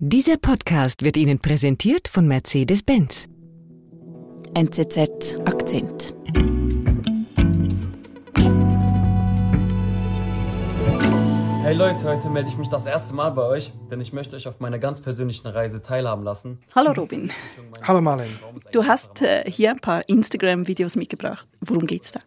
Dieser Podcast wird Ihnen präsentiert von Mercedes-Benz. NZZ Akzent. Hey Leute, heute melde ich mich das erste Mal bei euch, denn ich möchte euch auf meiner ganz persönlichen Reise teilhaben lassen. Hallo Robin. Hallo Marlene. Du hast äh, hier ein paar Instagram-Videos mitgebracht. Worum geht's da?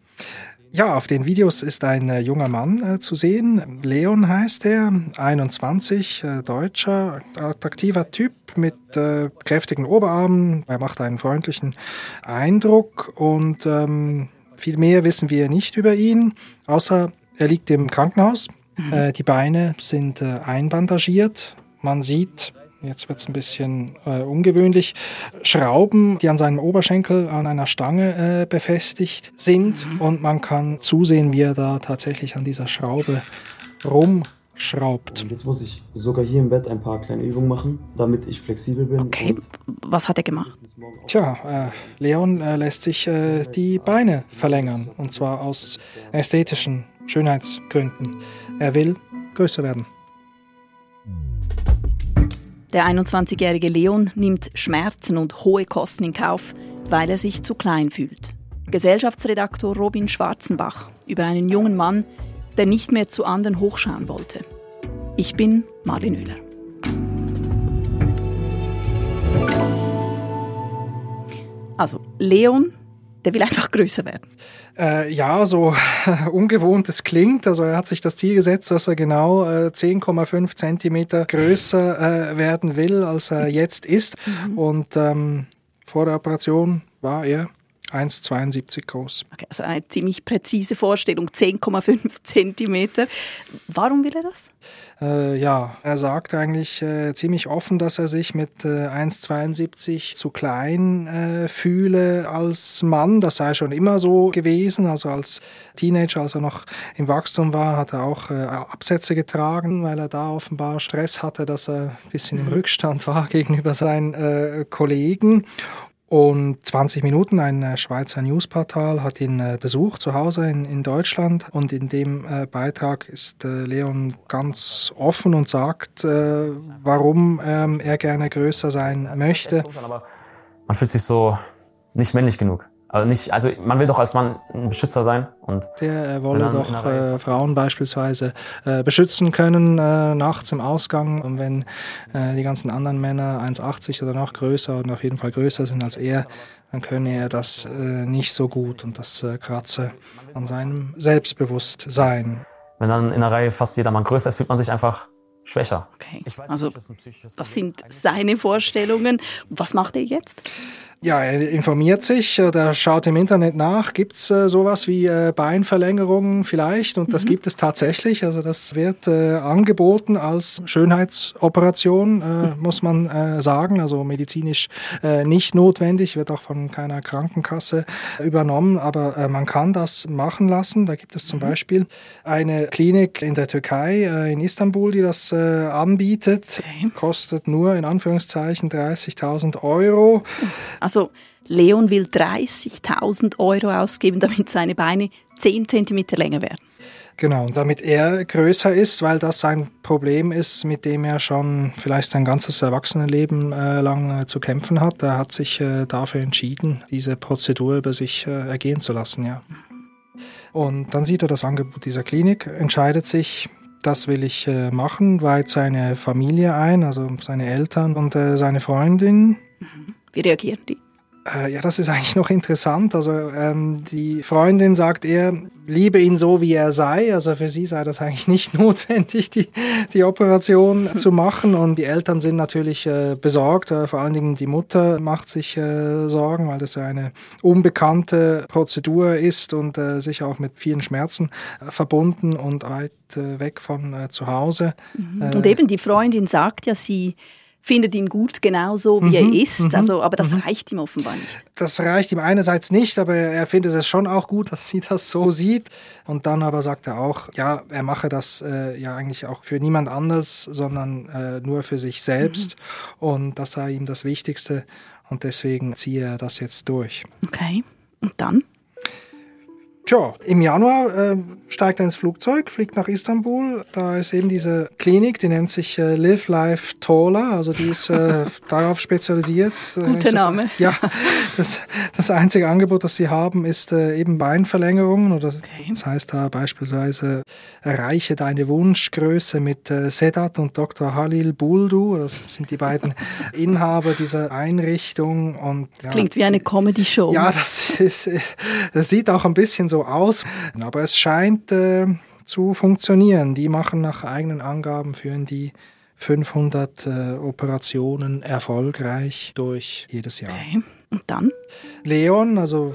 Ja, auf den Videos ist ein äh, junger Mann äh, zu sehen. Leon heißt er, 21, äh, deutscher, attraktiver Typ mit äh, kräftigen Oberarmen. Er macht einen freundlichen Eindruck und ähm, viel mehr wissen wir nicht über ihn, außer er liegt im Krankenhaus. Mhm. Äh, die Beine sind äh, einbandagiert. Man sieht jetzt wird es ein bisschen äh, ungewöhnlich, Schrauben, die an seinem Oberschenkel an einer Stange äh, befestigt sind mhm. und man kann zusehen, wie er da tatsächlich an dieser Schraube rumschraubt. Und jetzt muss ich sogar hier im Bett ein paar kleine Übungen machen, damit ich flexibel bin. Okay, was hat er gemacht? Tja, äh, Leon äh, lässt sich äh, die Beine verlängern und zwar aus ästhetischen Schönheitsgründen. Er will größer werden. Der 21-jährige Leon nimmt Schmerzen und hohe Kosten in Kauf, weil er sich zu klein fühlt. Gesellschaftsredaktor Robin Schwarzenbach über einen jungen Mann, der nicht mehr zu anderen hochschauen wollte. Ich bin Marlin Oehler. Also, Leon der will einfach größer werden. Äh, ja, so ungewohnt es klingt. Also er hat sich das Ziel gesetzt, dass er genau äh, 10,5 Zentimeter größer äh, werden will, als er jetzt ist. Mhm. Und ähm, vor der Operation war er 1,72 groß. Okay, also eine ziemlich präzise Vorstellung, 10,5 Zentimeter. Warum will er das? Äh, ja, er sagt eigentlich äh, ziemlich offen, dass er sich mit äh, 1,72 zu klein äh, fühle als Mann. Das sei schon immer so gewesen. Also als Teenager, als er noch im Wachstum war, hat er auch äh, Absätze getragen, weil er da offenbar Stress hatte, dass er ein bisschen im mhm. Rückstand war gegenüber seinen äh, Kollegen. Und 20 Minuten, ein äh, Schweizer Newsportal, hat ihn äh, besucht zu Hause in, in Deutschland. Und in dem äh, Beitrag ist Leon ganz offen und sagt, warum ähm, er gerne größer sein möchte. man fühlt sich so nicht männlich genug. Also, nicht, also man will doch als Mann ein Beschützer sein. Und der äh, wolle doch äh, Frauen beispielsweise äh, beschützen können äh, nachts im Ausgang. Und wenn äh, die ganzen anderen Männer 1,80 oder noch größer und auf jeden Fall größer sind als er, dann könne er das äh, nicht so gut und das äh, kratze an seinem Selbstbewusstsein. Wenn dann in der Reihe fast jeder Mann größer ist, fühlt man sich einfach schwächer. Okay. also das sind seine Vorstellungen. Was macht er jetzt? Ja, er informiert sich oder schaut im Internet nach, gibt es äh, sowas wie äh, Beinverlängerungen vielleicht und das mhm. gibt es tatsächlich. Also das wird äh, angeboten als Schönheitsoperation, äh, mhm. muss man äh, sagen, also medizinisch äh, nicht notwendig, wird auch von keiner Krankenkasse übernommen, aber äh, man kann das machen lassen. Da gibt es zum mhm. Beispiel eine Klinik in der Türkei, äh, in Istanbul, die das äh, anbietet, okay. kostet nur in Anführungszeichen 30.000 Euro. Also Leon will 30.000 Euro ausgeben, damit seine Beine 10 cm länger werden. Genau, damit er größer ist, weil das sein Problem ist, mit dem er schon vielleicht sein ganzes Erwachsenenleben äh, lang äh, zu kämpfen hat. Er hat sich äh, dafür entschieden, diese Prozedur über sich äh, ergehen zu lassen, ja. Und dann sieht er das Angebot dieser Klinik, entscheidet sich, das will ich äh, machen, weiht seine Familie ein, also seine Eltern und äh, seine Freundin. Mhm. Wie reagieren die? Äh, ja, das ist eigentlich noch interessant. Also ähm, die Freundin sagt er, liebe ihn so, wie er sei. Also für sie sei das eigentlich nicht notwendig, die, die Operation zu machen. Und die Eltern sind natürlich äh, besorgt. Äh, vor allen Dingen die Mutter macht sich äh, Sorgen, weil das ja eine unbekannte Prozedur ist und äh, sicher auch mit vielen Schmerzen äh, verbunden und weit weg von zu Hause. Mhm. Und eben die Freundin sagt ja, sie findet ihn gut genauso, wie mhm, er ist. Mhm, also, aber das mhm. reicht ihm offenbar nicht. Das reicht ihm einerseits nicht, aber er findet es schon auch gut, dass sie das so sieht. Und dann aber sagt er auch, ja, er mache das äh, ja eigentlich auch für niemand anders, sondern äh, nur für sich selbst. Mhm. Und das sei ihm das Wichtigste. Und deswegen ziehe er das jetzt durch. Okay. Und dann? Tja, im Januar äh, steigt er ins Flugzeug, fliegt nach Istanbul. Da ist eben diese Klinik, die nennt sich äh, Live Life Taller, also die ist äh, darauf spezialisiert. Äh, Guter Name. ja, das, das einzige Angebot, das sie haben, ist äh, eben Beinverlängerungen. Oder okay. Das heißt da beispielsweise, erreiche deine Wunschgröße mit äh, Sedat und Dr. Halil Buldu. Das sind die beiden Inhaber dieser Einrichtung. Und, ja, klingt wie eine Comedy-Show. Ja, das, ist, das sieht auch ein bisschen so aus. Aber es scheint äh, zu funktionieren. Die machen nach eigenen Angaben, führen die 500 äh, Operationen erfolgreich durch jedes Jahr. Okay. Und dann? Leon, also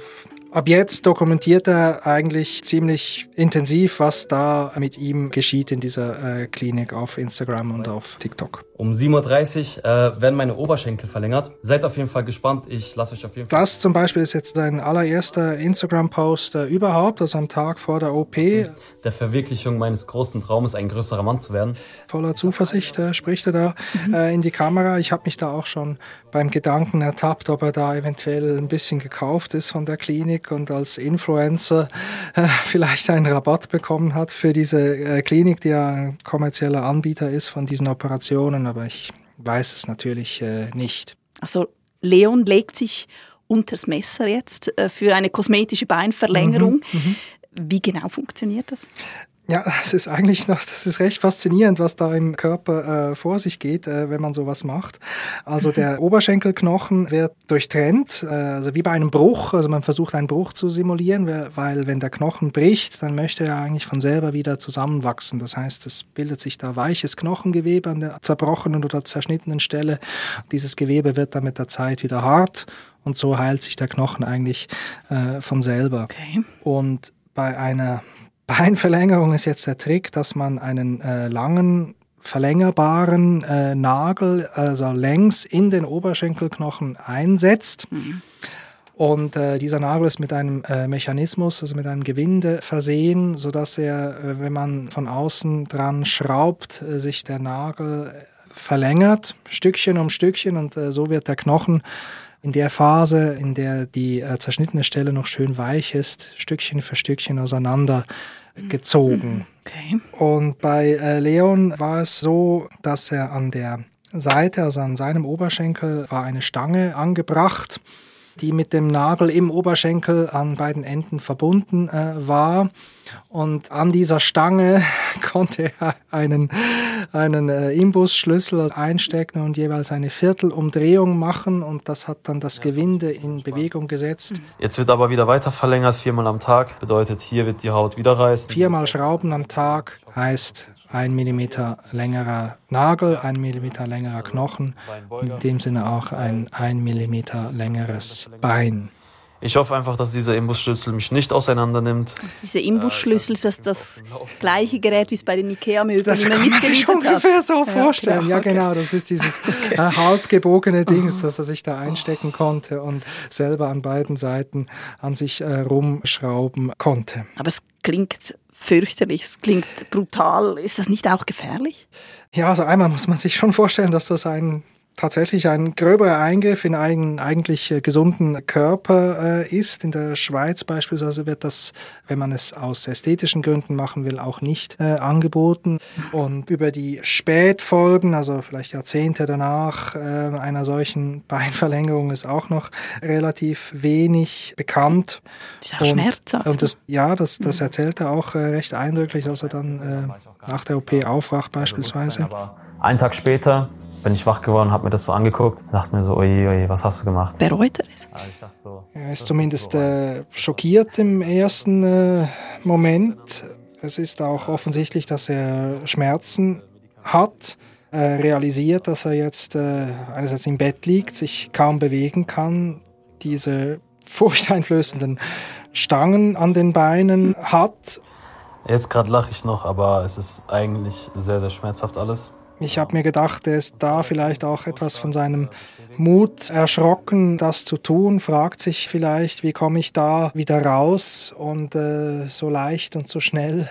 Ab jetzt dokumentiert er eigentlich ziemlich intensiv, was da mit ihm geschieht in dieser äh, Klinik auf Instagram und auf TikTok. Um 7.30 Uhr äh, werden meine Oberschenkel verlängert. Seid auf jeden Fall gespannt. Ich lasse euch auf jeden Fall. Das zum Beispiel ist jetzt dein allererster Instagram-Post äh, überhaupt, also am Tag vor der OP. Der Verwirklichung meines großen Traumes, ein größerer Mann zu werden. Voller Zuversicht äh, spricht er da mhm. äh, in die Kamera. Ich habe mich da auch schon beim Gedanken ertappt, ob er da eventuell ein bisschen gekauft ist von der Klinik und als Influencer äh, vielleicht einen Rabatt bekommen hat für diese äh, Klinik, die ja ein kommerzieller Anbieter ist von diesen Operationen aber ich weiß es natürlich äh, nicht. Also Leon legt sich unters Messer jetzt äh, für eine kosmetische Beinverlängerung. Mhm, mhm. Wie genau funktioniert das? Ja, das ist eigentlich noch, das ist recht faszinierend, was da im Körper äh, vor sich geht, äh, wenn man sowas macht. Also der Oberschenkelknochen wird durchtrennt, äh, also wie bei einem Bruch. Also man versucht einen Bruch zu simulieren, weil wenn der Knochen bricht, dann möchte er eigentlich von selber wieder zusammenwachsen. Das heißt, es bildet sich da weiches Knochengewebe an der zerbrochenen oder zerschnittenen Stelle. Dieses Gewebe wird dann mit der Zeit wieder hart und so heilt sich der Knochen eigentlich äh, von selber. Okay. Und bei einer Beinverlängerung ist jetzt der Trick, dass man einen äh, langen verlängerbaren äh, Nagel, also längs in den Oberschenkelknochen einsetzt. Mhm. Und äh, dieser Nagel ist mit einem äh, Mechanismus, also mit einem Gewinde versehen, sodass er, äh, wenn man von außen dran schraubt, äh, sich der Nagel verlängert, Stückchen um Stückchen, und äh, so wird der Knochen in der Phase, in der die äh, zerschnittene Stelle noch schön weich ist, Stückchen für Stückchen auseinander gezogen. Okay. Und bei äh, Leon war es so, dass er an der Seite, also an seinem Oberschenkel, war eine Stange angebracht die mit dem Nagel im Oberschenkel an beiden Enden verbunden äh, war. Und an dieser Stange konnte er einen, einen äh, Imbusschlüssel einstecken und jeweils eine Viertelumdrehung machen und das hat dann das Gewinde in Bewegung gesetzt. Jetzt wird aber wieder weiter verlängert, viermal am Tag. Bedeutet, hier wird die Haut wieder reißen. Viermal Schrauben am Tag heißt ein Millimeter längerer Nagel, ein Millimeter längerer Knochen, in dem Sinne auch ein ein Millimeter längeres Bein. Ich hoffe einfach, dass dieser Imbusschlüssel mich nicht auseinander nimmt. Also dieser Imbusschlüssel ist das, das gleiche Gerät, wie es bei den Ikea-Möbeln Das kann man sich ungefähr hat. so vorstellen. Ja, genau. Ja, genau. Das ist dieses okay. äh, halbgebogene Dings, das er sich da einstecken konnte und selber an beiden Seiten an sich äh, rumschrauben konnte. Aber es klingt fürchterlich, es klingt brutal. Ist das nicht auch gefährlich? Ja, also einmal muss man sich schon vorstellen, dass das ein tatsächlich ein gröberer Eingriff in einen eigentlich äh, gesunden Körper äh, ist. In der Schweiz beispielsweise wird das, wenn man es aus ästhetischen Gründen machen will, auch nicht äh, angeboten. Und über die Spätfolgen, also vielleicht Jahrzehnte danach, äh, einer solchen Beinverlängerung ist auch noch relativ wenig bekannt. Das ist auch und, schmerzhaft. Und das, ja, das, das erzählt er auch äh, recht eindrücklich, dass er dann äh, nach der OP aufwacht beispielsweise. Einen Tag später bin ich wach geworden, habe mir das so angeguckt, dachte mir so, oje, oje, was hast du gemacht? Bereut er es? ich dachte so, er ist zumindest äh, schockiert im ersten äh, Moment. Es ist auch offensichtlich, dass er Schmerzen hat. Er realisiert, dass er jetzt äh, einerseits im Bett liegt, sich kaum bewegen kann, diese furchteinflößenden Stangen an den Beinen hat. Jetzt gerade lache ich noch, aber es ist eigentlich sehr, sehr schmerzhaft alles. Ich habe mir gedacht, er ist da vielleicht auch etwas von seinem Mut erschrocken, das zu tun, fragt sich vielleicht, wie komme ich da wieder raus und äh, so leicht und so schnell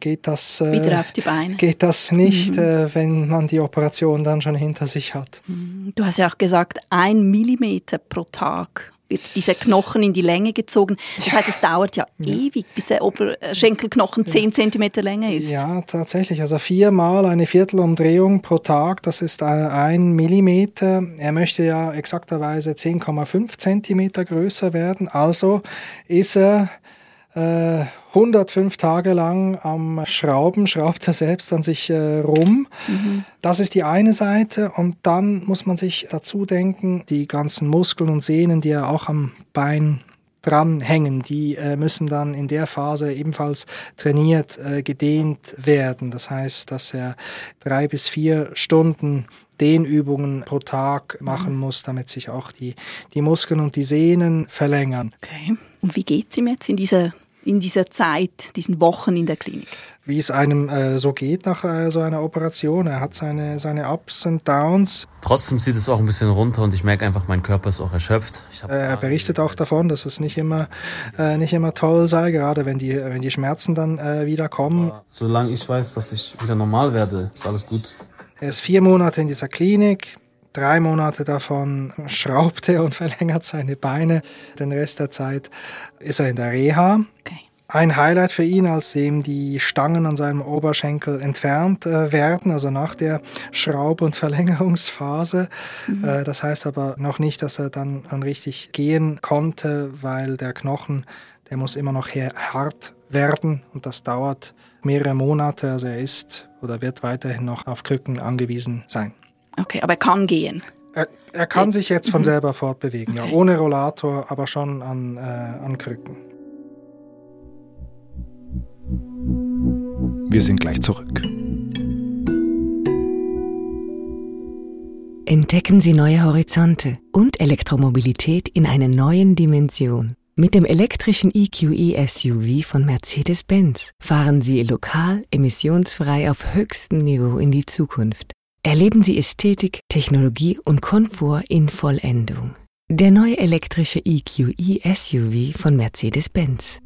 geht das, äh, wieder auf die Beine. geht das nicht, mhm. äh, wenn man die Operation dann schon hinter sich hat. Mhm. Du hast ja auch gesagt, ein Millimeter pro Tag wird dieser Knochen in die Länge gezogen. Das heißt, es dauert ja, ja. ewig, bis der Oberschenkelknochen ja. 10 cm Länge ist. Ja, tatsächlich. Also viermal eine Viertelumdrehung pro Tag, das ist ein Millimeter. Er möchte ja exakterweise 10,5 cm größer werden. Also ist er 105 äh, Tage lang am Schrauben, schraubt er selbst an sich äh, rum. Mhm. Das ist die eine Seite. Und dann muss man sich dazu denken, die ganzen Muskeln und Sehnen, die ja auch am Bein dranhängen, die äh, müssen dann in der Phase ebenfalls trainiert, äh, gedehnt werden. Das heißt, dass er drei bis vier Stunden Dehnübungen pro Tag machen muss, damit sich auch die, die Muskeln und die Sehnen verlängern. Okay. Und wie geht es ihm jetzt in dieser in dieser Zeit, diesen Wochen in der Klinik? Wie es einem äh, so geht nach äh, so einer Operation. Er hat seine, seine Ups und Downs. Trotzdem zieht es auch ein bisschen runter und ich merke einfach, mein Körper ist auch erschöpft. Äh, er berichtet auch davon, dass es nicht immer, äh, nicht immer toll sei, gerade wenn die, wenn die Schmerzen dann äh, wieder kommen. solange ich weiß, dass ich wieder normal werde, ist alles gut. Er ist vier Monate in dieser Klinik. Drei Monate davon schraubt er und verlängert seine Beine. Den Rest der Zeit ist er in der Reha. Okay. Ein Highlight für ihn, als ihm die Stangen an seinem Oberschenkel entfernt äh, werden, also nach der Schraub- und Verlängerungsphase. Mhm. Äh, das heißt aber noch nicht, dass er dann, dann richtig gehen konnte, weil der Knochen, der muss immer noch hart werden und das dauert mehrere Monate. Also er ist oder wird weiterhin noch auf Krücken angewiesen sein. Okay, aber er kann gehen. Er, er kann jetzt. sich jetzt von mhm. selber fortbewegen, okay. ja, ohne Rollator, aber schon an, äh, an Krücken. Wir sind gleich zurück. Entdecken Sie neue Horizonte und Elektromobilität in einer neuen Dimension. Mit dem elektrischen EQE SUV von Mercedes-Benz fahren Sie lokal emissionsfrei auf höchstem Niveau in die Zukunft. Erleben Sie Ästhetik, Technologie und Komfort in Vollendung. Der neue elektrische EQE SUV von Mercedes-Benz.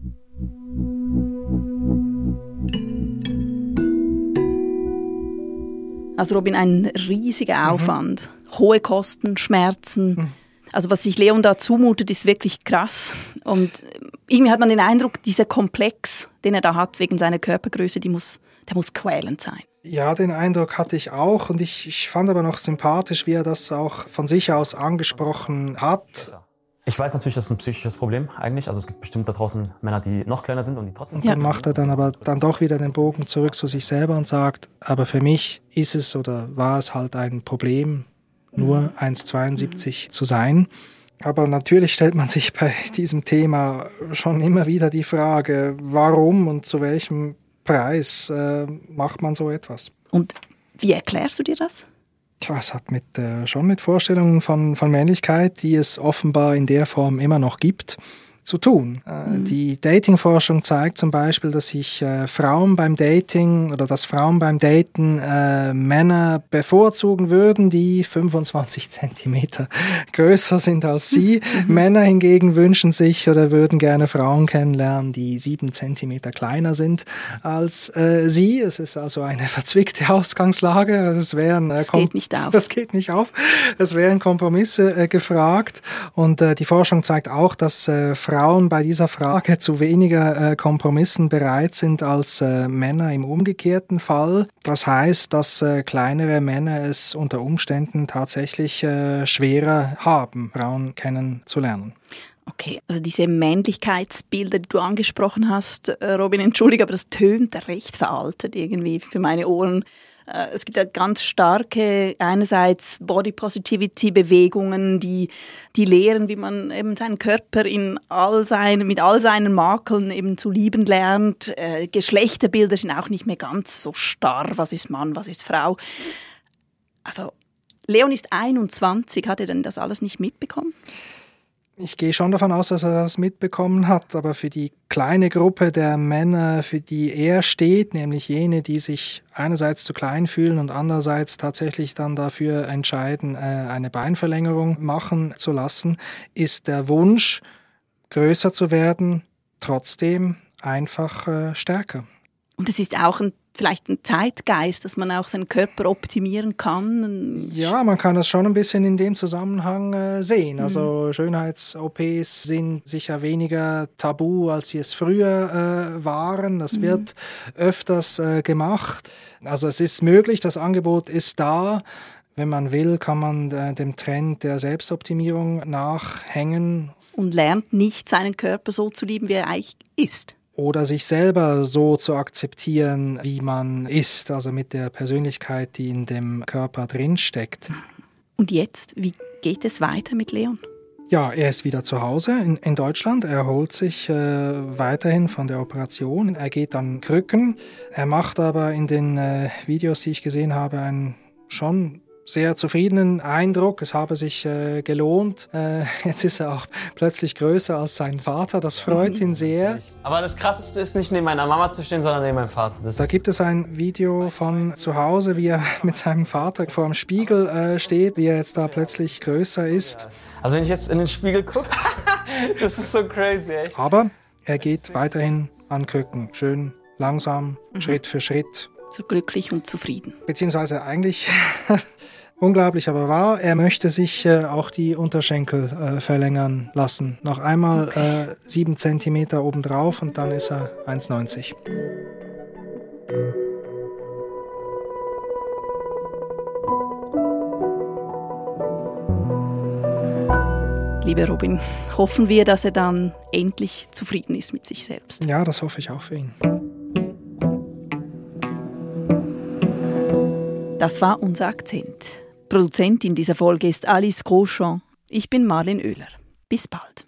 Also Robin, ein riesiger mhm. Aufwand, mhm. hohe Kosten, Schmerzen. Mhm. Also was sich Leon da zumutet, ist wirklich krass. Und irgendwie hat man den Eindruck, dieser Komplex, den er da hat wegen seiner Körpergröße, die muss, der muss quälend sein. Ja, den Eindruck hatte ich auch und ich, ich fand aber noch sympathisch, wie er das auch von sich aus angesprochen hat. Ich weiß natürlich, das ist ein psychisches Problem eigentlich. Also es gibt bestimmt da draußen Männer, die noch kleiner sind und die trotzdem. Und dann macht er dann aber dann doch wieder den Bogen zurück zu sich selber und sagt, aber für mich ist es oder war es halt ein Problem, nur 1,72 zu sein. Aber natürlich stellt man sich bei diesem Thema schon immer wieder die Frage, warum und zu welchem Preis äh, macht man so etwas. Und wie erklärst du dir das? Tja, es hat mit, äh, schon mit Vorstellungen von, von Männlichkeit, die es offenbar in der Form immer noch gibt, zu tun. Äh, mhm. Die Datingforschung zeigt zum Beispiel, dass sich äh, Frauen beim Dating oder dass Frauen beim Daten äh, Männer bevorzugen würden, die 25 Zentimeter größer sind als sie. Mhm. Männer hingegen wünschen sich oder würden gerne Frauen kennenlernen, die sieben Zentimeter kleiner sind als äh, sie. Es ist also eine verzwickte Ausgangslage. Es wären, äh, das geht nicht auf. Das geht nicht auf. Es wären Kompromisse äh, gefragt. Und die Forschung zeigt auch, dass Frauen Frauen bei dieser Frage zu weniger äh, Kompromissen bereit sind als äh, Männer im umgekehrten Fall. Das heißt, dass äh, kleinere Männer es unter Umständen tatsächlich äh, schwerer haben, Frauen kennenzulernen. Okay, also diese Männlichkeitsbilder, die du angesprochen hast, äh, Robin, entschuldige, aber das tönt recht veraltet irgendwie für meine Ohren. Äh, es gibt ja ganz starke, einerseits Body Positivity Bewegungen, die, die lehren, wie man eben seinen Körper in all seinen, mit all seinen Makeln eben zu lieben lernt. Äh, Geschlechterbilder sind auch nicht mehr ganz so starr. Was ist Mann, was ist Frau? Also, Leon ist 21. Hat er denn das alles nicht mitbekommen? Ich gehe schon davon aus, dass er das mitbekommen hat, aber für die kleine Gruppe der Männer, für die er steht, nämlich jene, die sich einerseits zu klein fühlen und andererseits tatsächlich dann dafür entscheiden, äh, eine Beinverlängerung machen zu lassen, ist der Wunsch, größer zu werden, trotzdem einfach äh, stärker. Und es ist auch ein vielleicht ein Zeitgeist, dass man auch seinen Körper optimieren kann? Ja, man kann das schon ein bisschen in dem Zusammenhang äh, sehen. Also mhm. Schönheits-OPs sind sicher weniger tabu, als sie es früher äh, waren. Das mhm. wird öfters äh, gemacht. Also es ist möglich, das Angebot ist da. Wenn man will, kann man äh, dem Trend der Selbstoptimierung nachhängen. Und lernt nicht, seinen Körper so zu lieben, wie er eigentlich ist oder sich selber so zu akzeptieren, wie man ist, also mit der Persönlichkeit, die in dem Körper drinsteckt. Und jetzt, wie geht es weiter mit Leon? Ja, er ist wieder zu Hause in, in Deutschland. Er erholt sich äh, weiterhin von der Operation. Er geht an Krücken. Er macht aber in den äh, Videos, die ich gesehen habe, einen schon sehr zufriedenen Eindruck. Es habe sich äh, gelohnt. Äh, jetzt ist er auch plötzlich größer als sein Vater. Das freut ihn sehr. Aber das Krasseste ist nicht neben meiner Mama zu stehen, sondern neben meinem Vater. Das da gibt es ein Video von zu Hause, wie er mit seinem Vater vor dem Spiegel äh, steht, wie er jetzt da plötzlich größer ist. Also wenn ich jetzt in den Spiegel gucke, das ist so crazy. Echt. Aber er geht weiterhin an Krücken. Schön langsam, mhm. Schritt für Schritt. So glücklich und zufrieden. Beziehungsweise eigentlich unglaublich aber wahr. Er möchte sich äh, auch die Unterschenkel äh, verlängern lassen. Noch einmal okay. äh, 7 cm obendrauf und dann ist er 1,90. Liebe Robin, hoffen wir, dass er dann endlich zufrieden ist mit sich selbst. Ja, das hoffe ich auch für ihn. Das war unser Akzent. Produzentin dieser Folge ist Alice Groschon. Ich bin Marlene Oehler. Bis bald.